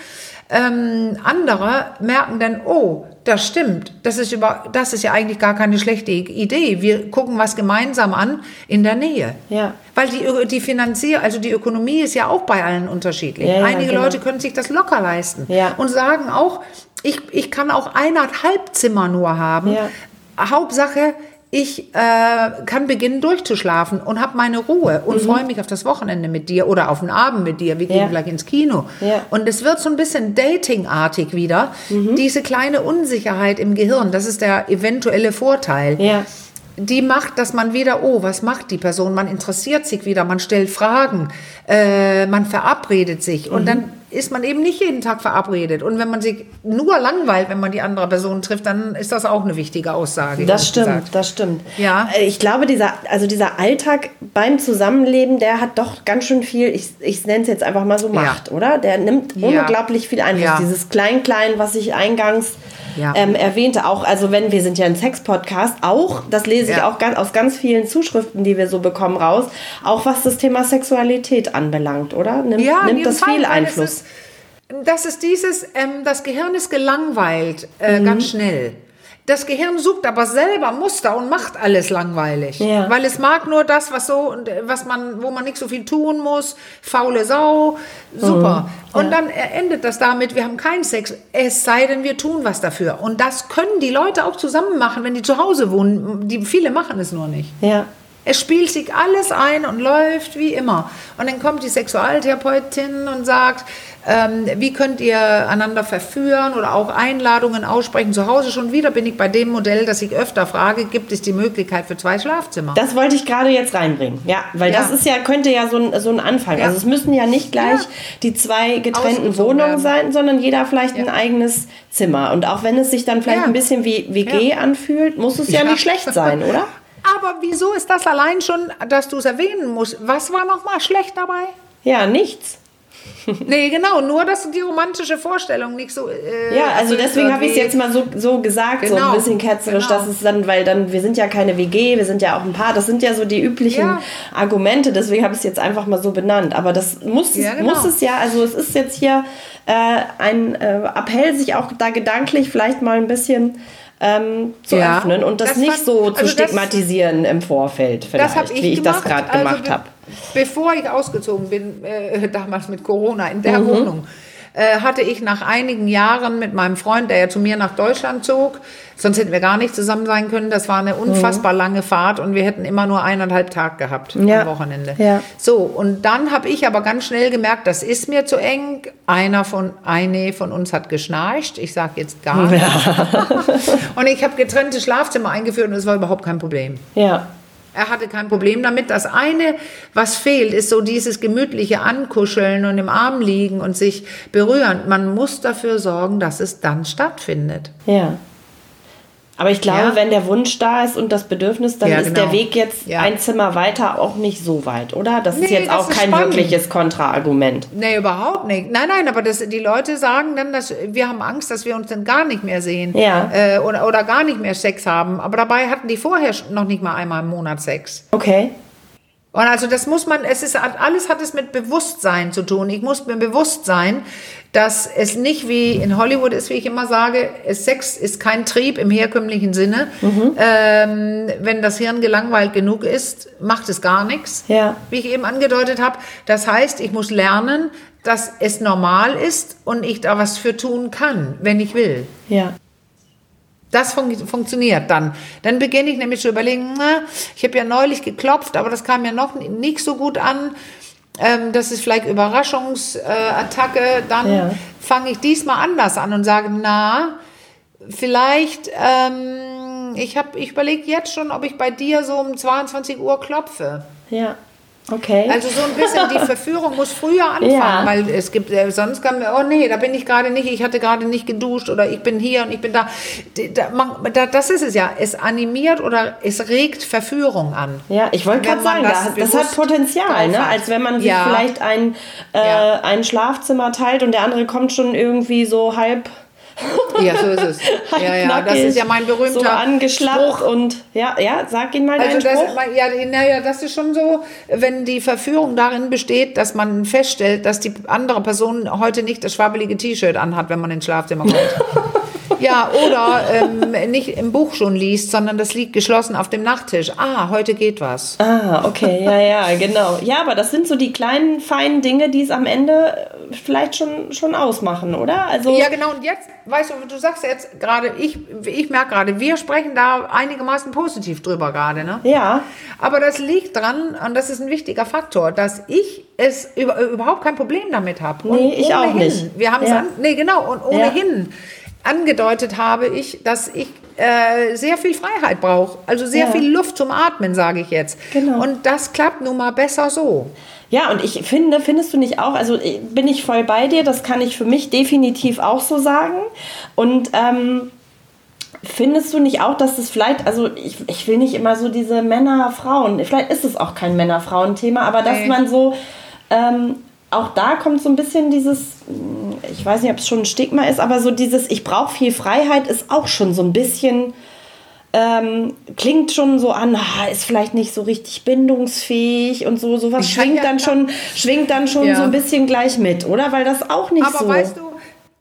Ähm, andere merken dann, oh, das stimmt, das ist, über, das ist ja eigentlich gar keine schlechte Idee. Wir gucken was gemeinsam an in der Nähe. Ja. Weil die, die Finanzier, also die Ökonomie ist ja auch bei allen unterschiedlich. Ja, ja, Einige genau. Leute können sich das locker leisten Ja. und sagen auch, ich, ich kann auch eineinhalb Zimmer nur haben. Hauptsache, ich äh, kann beginnen durchzuschlafen und habe meine Ruhe und freue mich auf das Wochenende mit dir oder auf den Abend mit dir. Wir gehen Mhm. Ja. gleich ins Kino. Ja. Und es wird so ein bisschen datingartig wieder. Mhm. Diese kleine Unsicherheit im Gehirn, das ist der eventuelle Vorteil Ja. die macht, dass man wieder, oh, was macht die Person? Man interessiert sich wieder, man stellt Fragen, äh, man verabredet sich und dann ist man eben nicht jeden Tag verabredet. Und wenn man sich nur langweilt, wenn man die andere Person trifft, dann ist das auch eine wichtige Aussage. Das stimmt, gesagt. das stimmt. Ja. Äh, Ich glaube, dieser, also dieser Alltag beim Zusammenleben, der hat doch ganz schön viel, ich, ich nenne es jetzt einfach mal so Macht, oder? Der nimmt Ja. unglaublich viel Einfluss. Ja. Dieses Klein-Klein, was ich eingangs Ja. ähm, erwähnte, auch, also wenn wir sind ja ein Sex-Podcast, auch, das lese ich Ja. auch ganz, aus ganz vielen Zuschriften, die wir so bekommen, raus, auch was das Thema Sexualität anbelangt, oder? Nimmt, Ja, nimmt das Fall, viel Einfluss. Ist, das ist dieses, ähm, das Gehirn ist gelangweilt, äh, Mhm. ganz schnell. Das Gehirn sucht aber selber Muster und macht alles langweilig. Ja. Weil es mag nur das, was so, und, äh, was man, wo man nicht so viel tun muss, faule Sau, super. Mhm. Und dann äh, endet das damit, wir haben keinen Sex, es sei denn, wir tun was dafür. Und das können die Leute auch zusammen machen, wenn die zu Hause wohnen. Die, viele machen es nur nicht. Ja. Es spielt sich alles ein und läuft wie immer. Und dann kommt die Sexualtherapeutin und sagt, ähm, wie könnt ihr einander verführen oder auch Einladungen aussprechen. Zu Hause schon wieder bin ich bei dem Modell, das ich öfter frage, gibt es die Möglichkeit für zwei Schlafzimmer? Das wollte ich gerade jetzt reinbringen. Ja, weil Ja. das ist ja, könnte ja so ein, so ein Anfang. Ja. Also es müssen ja nicht gleich Ja. die zwei getrennten Wohnungen werden. sein, sondern jeder vielleicht ein eigenes Zimmer. Und auch wenn es sich dann vielleicht ein bisschen wie WG anfühlt, muss es Ja. nicht schlecht sein, oder? Aber wieso ist das allein schon, dass du es erwähnen musst? Was war noch mal schlecht dabei? Ja, nichts. nee, genau, nur dass die romantische Vorstellung nicht so. Äh, Ja, also deswegen habe ich es jetzt mal so, so gesagt, so ein Genau, bisschen ketzerisch, genau. dass es dann, weil dann, wir sind ja keine WG, wir sind ja auch ein Paar, das sind ja so die üblichen Ja. Argumente, deswegen habe ich es jetzt einfach mal so benannt. Aber das muss, Ja, es, genau. muss es ja, also es ist jetzt hier äh, ein äh, Appell, sich auch da gedanklich vielleicht mal ein bisschen ähm, zu Ja, öffnen und das, das nicht fand- so zu also das- stigmatisieren im Vorfeld, vielleicht, Das habe ich wie ich gemacht, das gerade also gemacht be- habe. Bevor ich ausgezogen bin, äh, damals mit Corona, in der Mhm. Wohnung, äh, hatte ich nach einigen Jahren mit meinem Freund, der ja zu mir nach Deutschland zog, sonst hätten wir gar nicht zusammen sein können, das war eine unfassbar lange Fahrt und wir hätten immer nur eineinhalb Tag gehabt Ja. am Wochenende. Ja. So, und dann habe ich aber ganz schnell gemerkt, das ist mir zu eng. Einer von, eine von uns hat geschnarcht, ich sage jetzt gar nichts. und ich habe getrennte Schlafzimmer eingeführt und es war überhaupt kein Problem. Ja, Er hatte kein Problem damit. Das eine, was fehlt, ist so dieses gemütliche Ankuscheln und im Arm liegen und sich berühren. Man muss dafür sorgen, dass es dann stattfindet. ja. Aber ich glaube, Ja. wenn der Wunsch da ist und das Bedürfnis, dann Ja, ist genau. der Weg jetzt Ja. ein Zimmer weiter auch nicht so weit, oder? Das ist Nee, jetzt das auch ist kein spannend. wirkliches Kontraargument. Nee, überhaupt nicht. Nein, nein, aber das, die Leute sagen dann, dass wir haben Angst, dass wir uns dann gar nicht mehr sehen. Ja. Äh, oder, oder gar nicht mehr Sex haben. Aber dabei hatten die vorher noch nicht mal einmal im Monat Sex. Okay. Und also das muss man, es ist alles hat es mit Bewusstsein zu tun. Ich muss mir bewusst sein, dass es nicht wie in Hollywood ist, wie ich immer sage, Sex ist kein Trieb im herkömmlichen Sinne. Ähm, wenn das Hirn gelangweilt genug ist, macht es gar nichts. Ja. Wie ich eben angedeutet habe. Das heißt, ich muss lernen, dass es normal ist und ich da was für tun kann, wenn ich will. Ja. Das fun funktioniert dann. Dann beginne ich nämlich zu überlegen, na, ich habe ja neulich geklopft, aber das kam ja noch nicht so gut an. Ähm, das ist vielleicht Überraschungsattacke. Äh, dann Ja. fange ich diesmal anders an und sage, na, vielleicht, ähm, ich, ich überlege jetzt schon, ob ich bei dir so um 22 Uhr klopfe. Ja. Okay. Also so ein bisschen die Verführung muss früher anfangen, Ja. weil es gibt, äh, sonst kann man, oh nee, da bin ich gerade nicht, ich hatte gerade nicht geduscht oder ich bin hier und ich bin da. Das ist es ja, es animiert oder es regt Verführung an. ja, ich wollte gerade sagen, das das, hat Potenzial, ne? als wenn man sich Ja. vielleicht ein, äh, Ja. ein Schlafzimmer teilt und der andere kommt schon irgendwie so halb Ja, so ist es. Ja, ja, das ist ja mein berühmter so angeschlappt Spruch. und ja, ja, sag ihn mal Also das, Spruch. ja, naja, das ist schon so, wenn die Verführung darin besteht, dass man feststellt, dass die andere Person heute nicht das schwabbelige T-Shirt anhat, wenn man ins Schlafzimmer kommt. ja, oder ähm, nicht im Buch schon liest, sondern das liegt geschlossen auf dem Nachttisch. Ah, heute geht was. Ah, okay, ja, ja, genau. Ja, aber das sind so die kleinen, feinen Dinge, die es am Ende äh, vielleicht schon, schon ausmachen, oder? Also, Ja, genau. Und jetzt, weißt du, du sagst jetzt gerade, ich, ich merke gerade, wir sprechen da einigermaßen positiv drüber gerade, ne? ja, Aber das liegt dran, und das ist ein wichtiger Faktor, dass ich es über, überhaupt kein Problem damit habe. Nee, ich auch nicht. Wir haben es Ja. an, nee, genau, und ohnehin angedeutet habe ich, dass ich äh, sehr viel Freiheit brauche. Also sehr Ja. viel Luft zum Atmen, sage ich jetzt. Genau. Und das klappt nun mal besser so. Ja, und ich finde, findest du nicht auch, also äh, bin ich voll bei dir, das kann ich für mich definitiv auch so sagen. Und ähm, findest du nicht auch, dass das vielleicht, also ich, ich will nicht immer so diese Männer-Frauen, vielleicht ist es auch kein Männer-Frauen-Thema, aber dass Nee. man so, ähm, auch da kommt so ein bisschen dieses, mh, ich weiß nicht, ob es schon ein Stigma ist, aber so dieses, ich brauche viel Freiheit, ist auch schon so ein bisschen ähm, klingt schon so an, ah, ist vielleicht nicht so richtig bindungsfähig und so, sowas schwingt ja- dann schon, schwingt dann schon Ja. so ein bisschen gleich mit, oder? Weil das auch nicht Aber so. weißt du,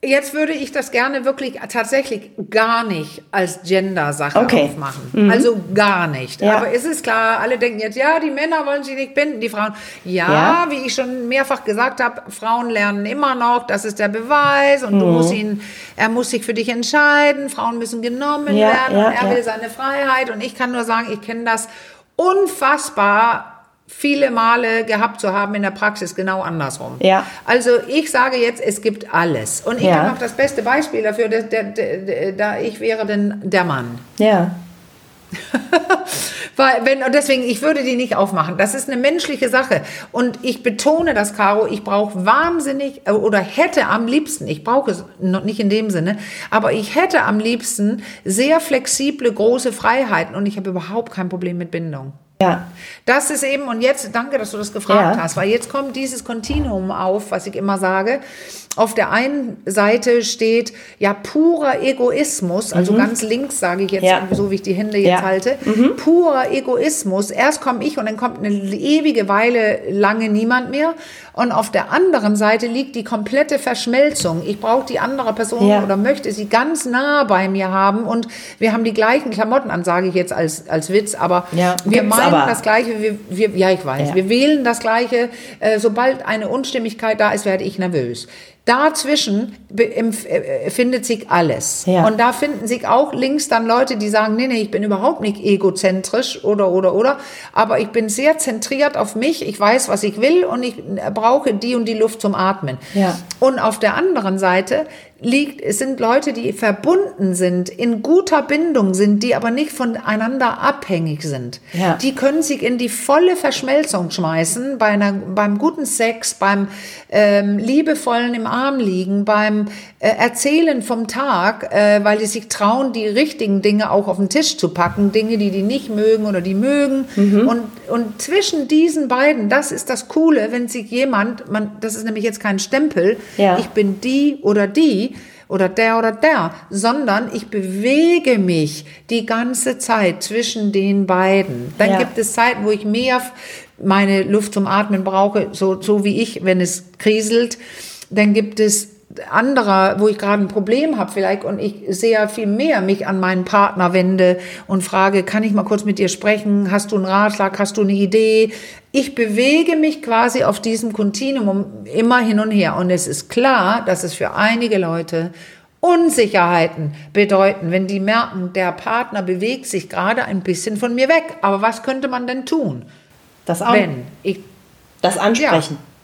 jetzt würde ich das gerne wirklich tatsächlich gar nicht als Gender-Sache Okay. aufmachen. Also gar nicht. Ja. Aber es ist klar, alle denken jetzt, ja, die Männer wollen sich nicht binden, die Frauen. Ja, Ja. wie ich schon mehrfach gesagt habe, Frauen lernen immer noch, das ist der Beweis und Mhm. du musst ihn, er muss sich für dich entscheiden, Frauen müssen genommen Ja, werden und er will seine Freiheit und ich kann nur sagen, ich kenne das unfassbar viele Male gehabt zu haben in der Praxis genau andersrum. Ja. Also ich sage jetzt, es gibt alles. Und ich Ja. habe noch das beste Beispiel dafür, da ich wäre denn der Mann. Ja. Weil, wenn, und deswegen, ich würde die nicht aufmachen. Das ist eine menschliche Sache. Und ich betone das, Caro, ich brauche wahnsinnig, äh, oder hätte am liebsten, ich brauche es noch nicht in dem Sinne, aber ich hätte am liebsten sehr flexible, große Freiheiten und ich habe überhaupt kein Problem mit Bindung. Ja. Das ist eben, und jetzt, danke, dass du das gefragt Ja. hast, weil jetzt kommt dieses Kontinuum auf, was ich immer sage. Auf der einen Seite steht ja purer Egoismus, also ganz links sage ich jetzt, Mhm. Ja. so wie ich die Hände jetzt Ja. Mhm. halte, purer Egoismus. Erst komme ich und dann kommt eine ewige Weile lange niemand mehr. Und auf der anderen Seite liegt die komplette Verschmelzung. Ich brauche die andere Person Ja. oder möchte sie ganz nah bei mir haben und wir haben die gleichen Klamotten an, sage ich jetzt als, als Witz, aber wir meinen aber. das Gleiche, wir, wir, ja, ich weiß, wir wählen das Gleiche. Äh, sobald eine Unstimmigkeit da ist, werde ich nervös. Dazwischen empf- äh, findet sich alles. Ja. Und da finden sich auch links dann Leute, die sagen, nee, nee, ich bin überhaupt nicht egozentrisch oder, oder, oder, aber ich bin sehr zentriert auf mich, ich weiß, was ich will und ich äh, brauche die und die Luft zum Atmen. Ja. Und auf der anderen Seite liegt, es sind Leute, die verbunden sind, in guter Bindung sind, die aber nicht voneinander abhängig sind. Ja. Die können sich in die volle Verschmelzung schmeißen, bei einer, beim guten Sex, beim ähm, liebevollen im Arm liegen, beim äh, Erzählen vom Tag, äh, weil die sich trauen, die richtigen Dinge auch auf den Tisch zu packen, Dinge, die die nicht mögen oder die mögen. Mhm. Und, und zwischen diesen beiden, das ist das Coole, wenn sich jemand, man, das ist nämlich jetzt kein Stempel, Ja. ich bin die oder die, oder der oder der, sondern ich bewege mich die ganze Zeit zwischen den beiden. Dann Ja. gibt es Zeiten, wo ich mehr meine Luft zum Atmen brauche, so, so wie ich, wenn es kriselt. Dann gibt es anderer, wo ich gerade ein Problem habe vielleicht und ich sehr viel mehr mich an meinen Partner wende und frage, kann ich mal kurz mit dir sprechen? Hast du einen Ratschlag? Hast du eine Idee? Ich bewege mich quasi auf diesem Kontinuum immer hin und her und es ist klar, dass es für einige Leute Unsicherheiten bedeuten, wenn die merken, der Partner bewegt sich gerade ein bisschen von mir weg. Aber was könnte man denn tun, Das, ich das Ansprechen. ja,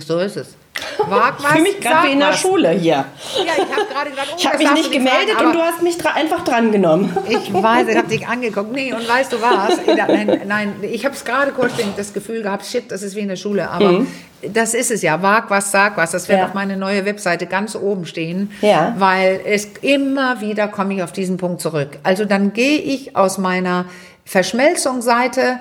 so ist es. Wag Ich was, fühle mich gerade wie in der. Schule hier. Ja, ich habe gerade gesagt, oh, Ich habe mich nicht gemeldet fragen, und du hast mich dra einfach drangenommen. Ich weiß, ich habe dich angeguckt. Nee, und weißt du was? Nein, nein ich habe es gerade kurz das Gefühl gehabt, shit, das ist wie in der Schule. Aber das ist es ja. Wag was, sag was. Das wird Mhm. Ja. auf meine neue Webseite ganz oben stehen. Ja. Weil es immer wieder komme ich auf diesen Punkt zurück. Also dann gehe ich aus meiner Verschmelzungsseite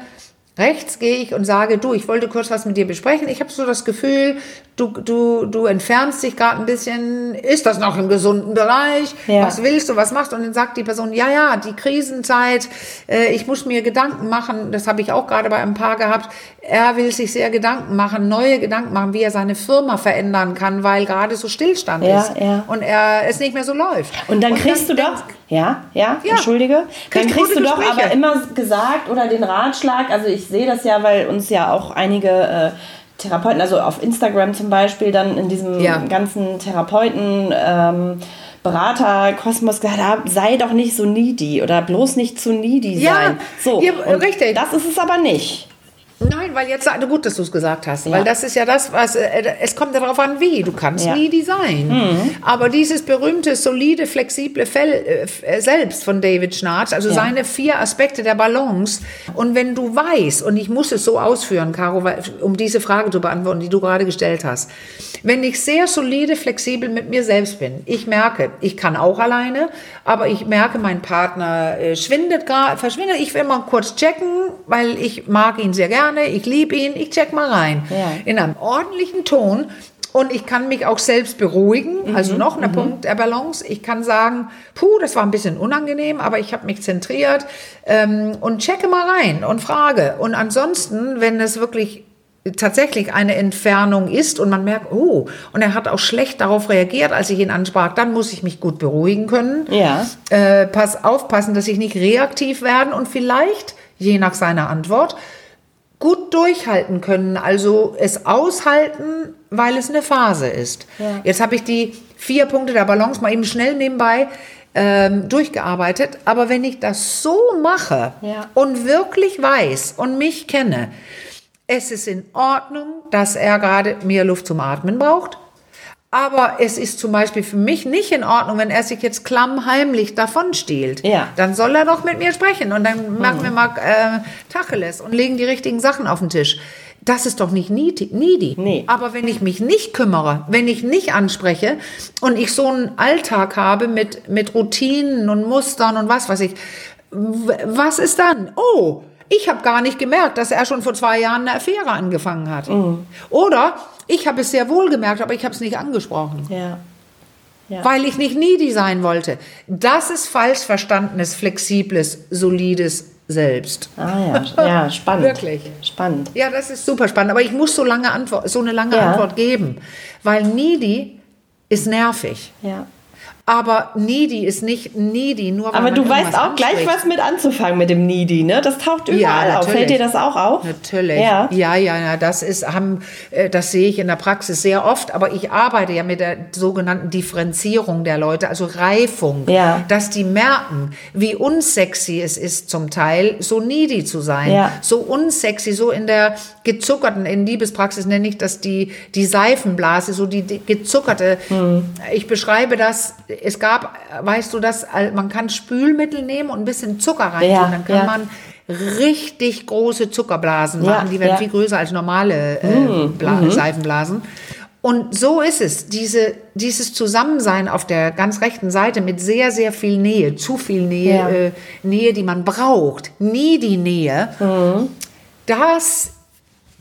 Rechts gehe ich und sage, du, ich wollte kurz was mit dir besprechen. Ich habe so das Gefühl, du, du, du entfernst dich gerade ein bisschen. Ist das noch im gesunden Bereich? Ja. Was willst du, was machst du? Und dann sagt die Person, ja, ja, die Krisenzeit, äh, ich muss mir Gedanken machen. Das habe ich auch gerade bei einem Paar gehabt. Er will sich sehr Gedanken machen, neue Gedanken machen, wie er seine Firma verändern kann, weil gerade so Stillstand Ja, ist. ja. Und er es nicht mehr so läuft. Und dann kriegst du dann doch, ja, ja, Ja. entschuldige, dann Kriegst du doch Gespräche. aber immer gesagt oder den Ratschlag, also ich sehe das ja, weil uns ja auch einige äh, Therapeuten, also auf Instagram zum Beispiel, dann in diesem Ja. ganzen Therapeuten, ähm, Berater, Kosmos gesagt haben, sei doch nicht so needy oder bloß nicht zu needy Ja, sein. So, ja, richtig. Das ist es aber nicht. Nein, weil jetzt gut, dass du es gesagt hast, Ja. weil das ist ja das, was äh, es kommt darauf an, wie du kannst Ja. needy sein. Aber dieses berühmte solide, flexible Fell, äh, äh, selbst von David Schnarch, also Ja. seine vier Aspekte der Balance. Und wenn du weißt, und ich muss es so ausführen, Caro, um diese Frage zu beantworten, die du gerade gestellt hast, wenn ich sehr solide, flexibel mit mir selbst bin, ich merke, ich kann auch alleine, aber ich merke, mein Partner äh, schwindet verschwindet, ich will mal kurz checken, weil ich mag ihn sehr gerne, ich liebe ihn, ich check mal rein. Ja. In einem ordentlichen Ton. Und ich kann mich auch selbst beruhigen, also noch ein Punkt der Balance. Ich kann sagen, puh, das war ein bisschen unangenehm, aber ich habe mich zentriert ähm, und checke mal rein und frage. Und ansonsten, wenn es wirklich tatsächlich eine Entfernung ist und man merkt, oh, und er hat auch schlecht darauf reagiert, als ich ihn ansprach, dann muss ich mich gut beruhigen können. Ja. Äh, pass aufpassen, dass ich nicht reaktiv werden und vielleicht, je nach seiner Antwort, gut durchhalten können, also es aushalten, weil es eine Phase ist. Ja. Jetzt habe ich die vier Punkte der Balance mal eben schnell nebenbei ähm, durchgearbeitet, aber wenn ich das so mache Ja. und wirklich weiß und mich kenne, es ist in Ordnung, dass er gerade mehr Luft zum Atmen braucht. Aber es ist zum Beispiel für mich nicht in Ordnung, wenn er sich jetzt klammheimlich davon stiehlt. Ja. Dann soll er doch mit mir sprechen und dann machen wir mal äh, Tacheles und legen die richtigen Sachen auf den Tisch. Das ist doch nicht needy. Nee. Aber wenn ich mich nicht kümmere, wenn ich nicht anspreche und ich so einen Alltag habe mit, mit Routinen und Mustern und was weiß ich, was ist dann? Oh, ich habe gar nicht gemerkt, dass er schon vor zwei Jahren eine Affäre angefangen hat. Oder ich habe es sehr wohl gemerkt, aber ich habe es nicht angesprochen Ja. Ja. weil ich nicht needy sein wollte. Das ist falsch verstandenes, flexibles, solides Selbst. Ah ja, ja, spannend. Wirklich. Spannend. Ja, das ist super spannend, aber ich muss so lange Antwort, so eine lange Ja. Antwort geben, weil needy ist nervig. Ja. Aber needy ist nicht needy, nur Aber du weißt auch gleich anspricht. was mit anzufangen mit dem Needy, ne? Das taucht überall auf. natürlich. Fällt dir das auch auf? Natürlich. Ja. ja, ja, ja, das ist, haben, äh, das sehe ich in der Praxis sehr oft, aber ich arbeite ja mit der sogenannten Differenzierung der Leute, also Reifung, Ja. dass die merken, wie unsexy es ist zum Teil, so needy zu sein, Ja. so unsexy, so in der gezuckerten, in Liebespraxis nenne ich das die, die Seifenblase, so die, die gezuckerte, Hm. ich beschreibe das, es gab, weißt du das, man kann Spülmittel nehmen und ein bisschen Zucker rein Ja, tun, dann kann ja. man richtig große Zuckerblasen Ja, machen. Die werden ja. viel größer als normale äh, Bla Seifenblasen. Und so ist es. Diese, dieses Zusammensein auf der ganz rechten Seite mit sehr, sehr viel Nähe, zu viel Nähe, Ja. äh, Nähe, die man braucht, nie die Nähe, das,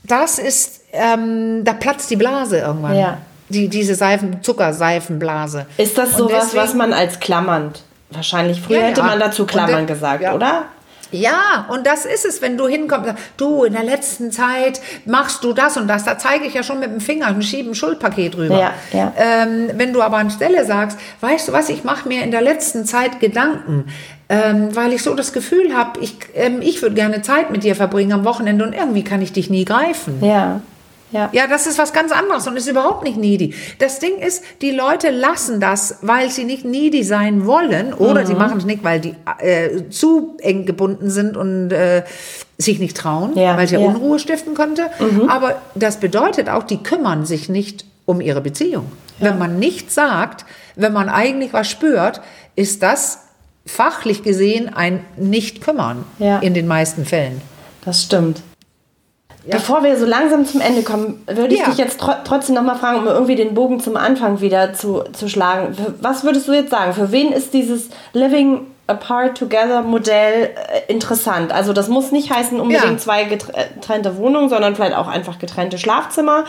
das ist, ähm, da platzt die Blase irgendwann. Ja. Die, diese Seifen, Zuckerseifenblase. Ist das sowas, was deswegen- man als klammernd? Wahrscheinlich früher Ja, hätte man dazu klammern der- gesagt, ja. oder? Ja, und das ist es, wenn du hinkommst, du, in der letzten Zeit machst du das und das, da zeige ich ja schon mit dem Finger und schiebe ein Schuldpaket rüber. Ja, ja. Ähm, wenn du aber anstelle sagst, weißt du was, ich mache mir in der letzten Zeit Gedanken, ähm, weil ich so das Gefühl habe, ich, ähm, ich würde gerne Zeit mit dir verbringen am Wochenende und irgendwie kann ich dich nie greifen. Ja. Ja. Ja, das ist was ganz anderes und ist überhaupt nicht needy. Das Ding ist, die Leute lassen das, weil sie nicht needy sein wollen oder Mhm. sie machen es nicht, weil die äh, zu eng gebunden sind und äh, sich nicht trauen, Ja, weil es ja, ja. Mhm. Unruhe stiften könnte. Aber das bedeutet auch, die kümmern sich nicht um ihre Beziehung. Wenn man nichts sagt, wenn man eigentlich was spürt, ist das fachlich gesehen ein Nicht-Kümmern Ja. in den meisten Fällen. Das stimmt. Bevor wir so langsam zum Ende kommen, würde ich Ja. dich jetzt tro trotzdem nochmal fragen, um irgendwie den Bogen zum Anfang wieder zu, zu schlagen. Was würdest du jetzt sagen? Für wen ist dieses Living Apart Together Modell äh, interessant. Also das muss nicht heißen unbedingt Ja. zwei getrennte Wohnungen, sondern vielleicht auch einfach getrennte Schlafzimmer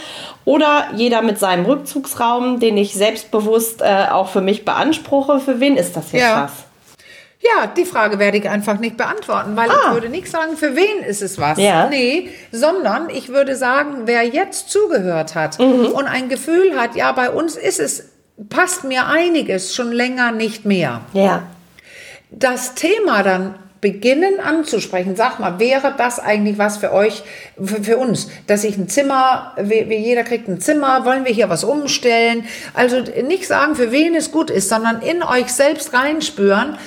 oder jeder mit seinem Rückzugsraum, den ich selbstbewusst äh, auch für mich beanspruche. Für wen ist das jetzt Ja. was? Ja, die Frage werde ich einfach nicht beantworten, weil Ah. ich würde nicht sagen, für wen ist es was. Ja. Nee, sondern ich würde sagen, wer jetzt zugehört hat Mhm. und ein Gefühl hat, ja, bei uns ist es, passt mir einiges schon länger nicht mehr. Ja. Das Thema dann beginnen anzusprechen, sag mal, wäre das eigentlich was für euch, für, für uns, dass ich ein Zimmer, wie, wie jeder kriegt ein Zimmer, wollen wir hier was umstellen? Also nicht sagen, für wen es gut ist, sondern in euch selbst reinspüren,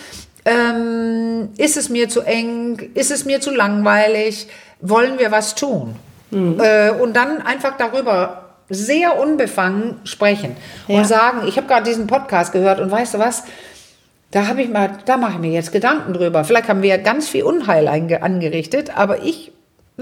ähm, ist es mir zu eng, ist es mir zu langweilig, wollen wir was tun? Äh, und dann einfach darüber sehr unbefangen sprechen Ja. und sagen, ich habe gerade diesen Podcast gehört und weißt du was, da habe ich mal, da mache ich mir jetzt Gedanken drüber. Vielleicht haben wir ja ganz viel Unheil angerichtet, aber ich,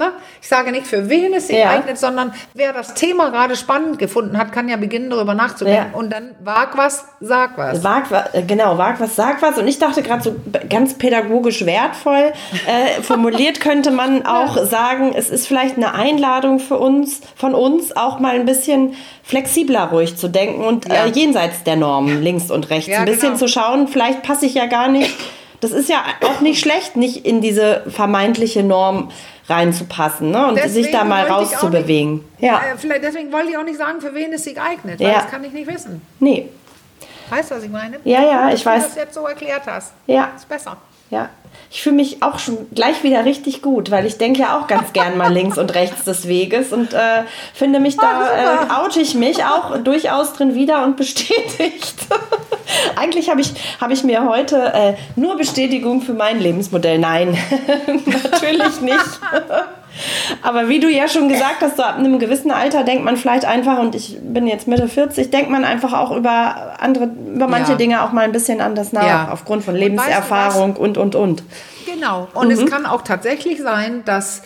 na, ich sage nicht, für wen es sich Ja. eignet, sondern wer das Thema gerade spannend gefunden hat, kann ja beginnen, darüber nachzudenken. Ja. Und dann wag was, sag was. Wag was, äh, genau, wag was, sag was. Und ich dachte gerade so ganz pädagogisch wertvoll äh, formuliert könnte man auch sagen, es ist vielleicht eine Einladung für uns, von uns auch mal ein bisschen flexibler ruhig zu denken und Ja. äh, jenseits der Normen links und rechts Ja, ein bisschen genau. zu schauen, vielleicht passe ich ja gar nicht. Das ist ja auch nicht schlecht, nicht in diese vermeintliche Norm reinzupassen ne? und sich da Deswegen mal rauszubewegen. Ja, äh, vielleicht, deswegen wollte ich auch nicht sagen, für wen es sich eignet, weil Ja. das kann ich nicht wissen. nee, Weißt du, was ich meine? Ja, ja, ich du weiß. das jetzt so erklärt hast. Ja. Ist besser. Ja, ich fühle mich auch schon gleich wieder richtig gut, weil ich denke ja auch ganz gern mal links und rechts des Weges und äh, finde mich da, Ah, äh, oute ich mich auch durchaus drin wieder und bestätigt. Eigentlich habe ich, hab ich mir heute äh, nur Bestätigung für mein Lebensmodell. Nein, natürlich nicht. Aber wie du ja schon gesagt hast, so ab einem gewissen Alter denkt man vielleicht einfach, und ich bin jetzt Mitte 40, denkt man einfach auch über andere, über manche Ja. Dinge auch mal ein bisschen anders nach, Ja. aufgrund von Und weißt du? Lebenserfahrung und, und, und. Genau. Und es kann auch tatsächlich sein, dass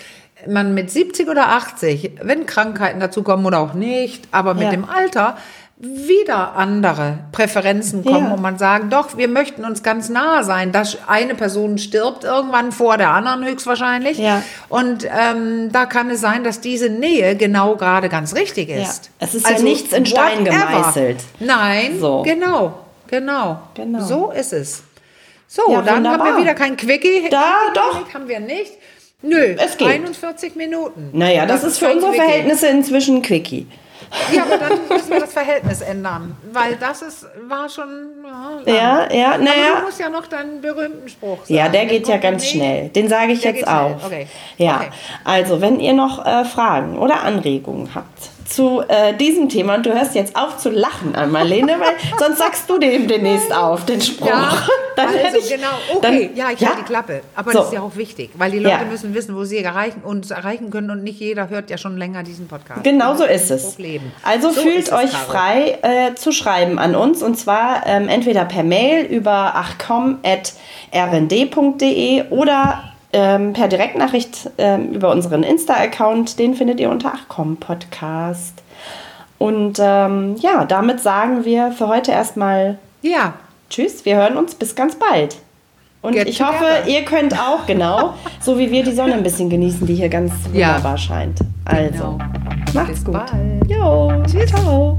man mit 70 oder 80, wenn Krankheiten dazukommen oder auch nicht, aber mit Ja. dem Alter wieder andere Präferenzen kommen Ja. und man sagt, doch, wir möchten uns ganz nah sein. dass eine Person stirbt irgendwann vor der anderen höchstwahrscheinlich. Ja. Und ähm, da kann es sein, dass diese Nähe genau gerade ganz richtig ist. Also Es ist ja nichts in Stein gemeißelt. Nein, So. genau, genau, Genau. So ist es. So, Ja, dann haben wunderbar. wir wieder kein Quickie. Da, Quickie doch. Haben wir nicht. Nö, Es geht. 41 Minuten. Naja, das, ist für unsere Quickie. Verhältnisse inzwischen Quickie. Ja, aber dann müssen wir das Verhältnis ändern. Weil das ist, war schon. Ja. Ja, ja, Aber naja. du musst ja noch deinen berühmten Spruch sagen. Ja, der geht ja ganz schnell. Den sage ich Der jetzt auch. Okay. Ja, Okay. also wenn ihr noch äh, Fragen oder Anregungen habt zu äh, diesem Thema und du hörst jetzt auf zu lachen an Marlene, weil sonst sagst du dem demnächst auf, den Spruch. Ja, hätte also ich- genau, dann- okay, ja, ich halte die Klappe. Aber So. das ist ja auch wichtig, weil die Leute Ja. müssen wissen, wo sie erreichen, uns erreichen können und nicht jeder hört ja schon länger diesen Podcast. Genau so ist es. Problem. Also So fühlt euch Caro. frei äh, zu schreiben an uns und zwar ähm, entweder per Mail über achcom.rnd.de oder ähm, per Direktnachricht ähm, über unseren Insta-Account. Den findet ihr unter Achcom Podcast. Und ähm, ja, damit sagen wir für heute erstmal Ja, Tschüss. Wir hören uns bis ganz bald. Und Get ich hoffe, together. ihr könnt auch genau, so wie wir die Sonne ein bisschen genießen, die hier ganz Ja. wunderbar scheint. Also, Genau. macht's Bis gut. bald. Jo, ciao.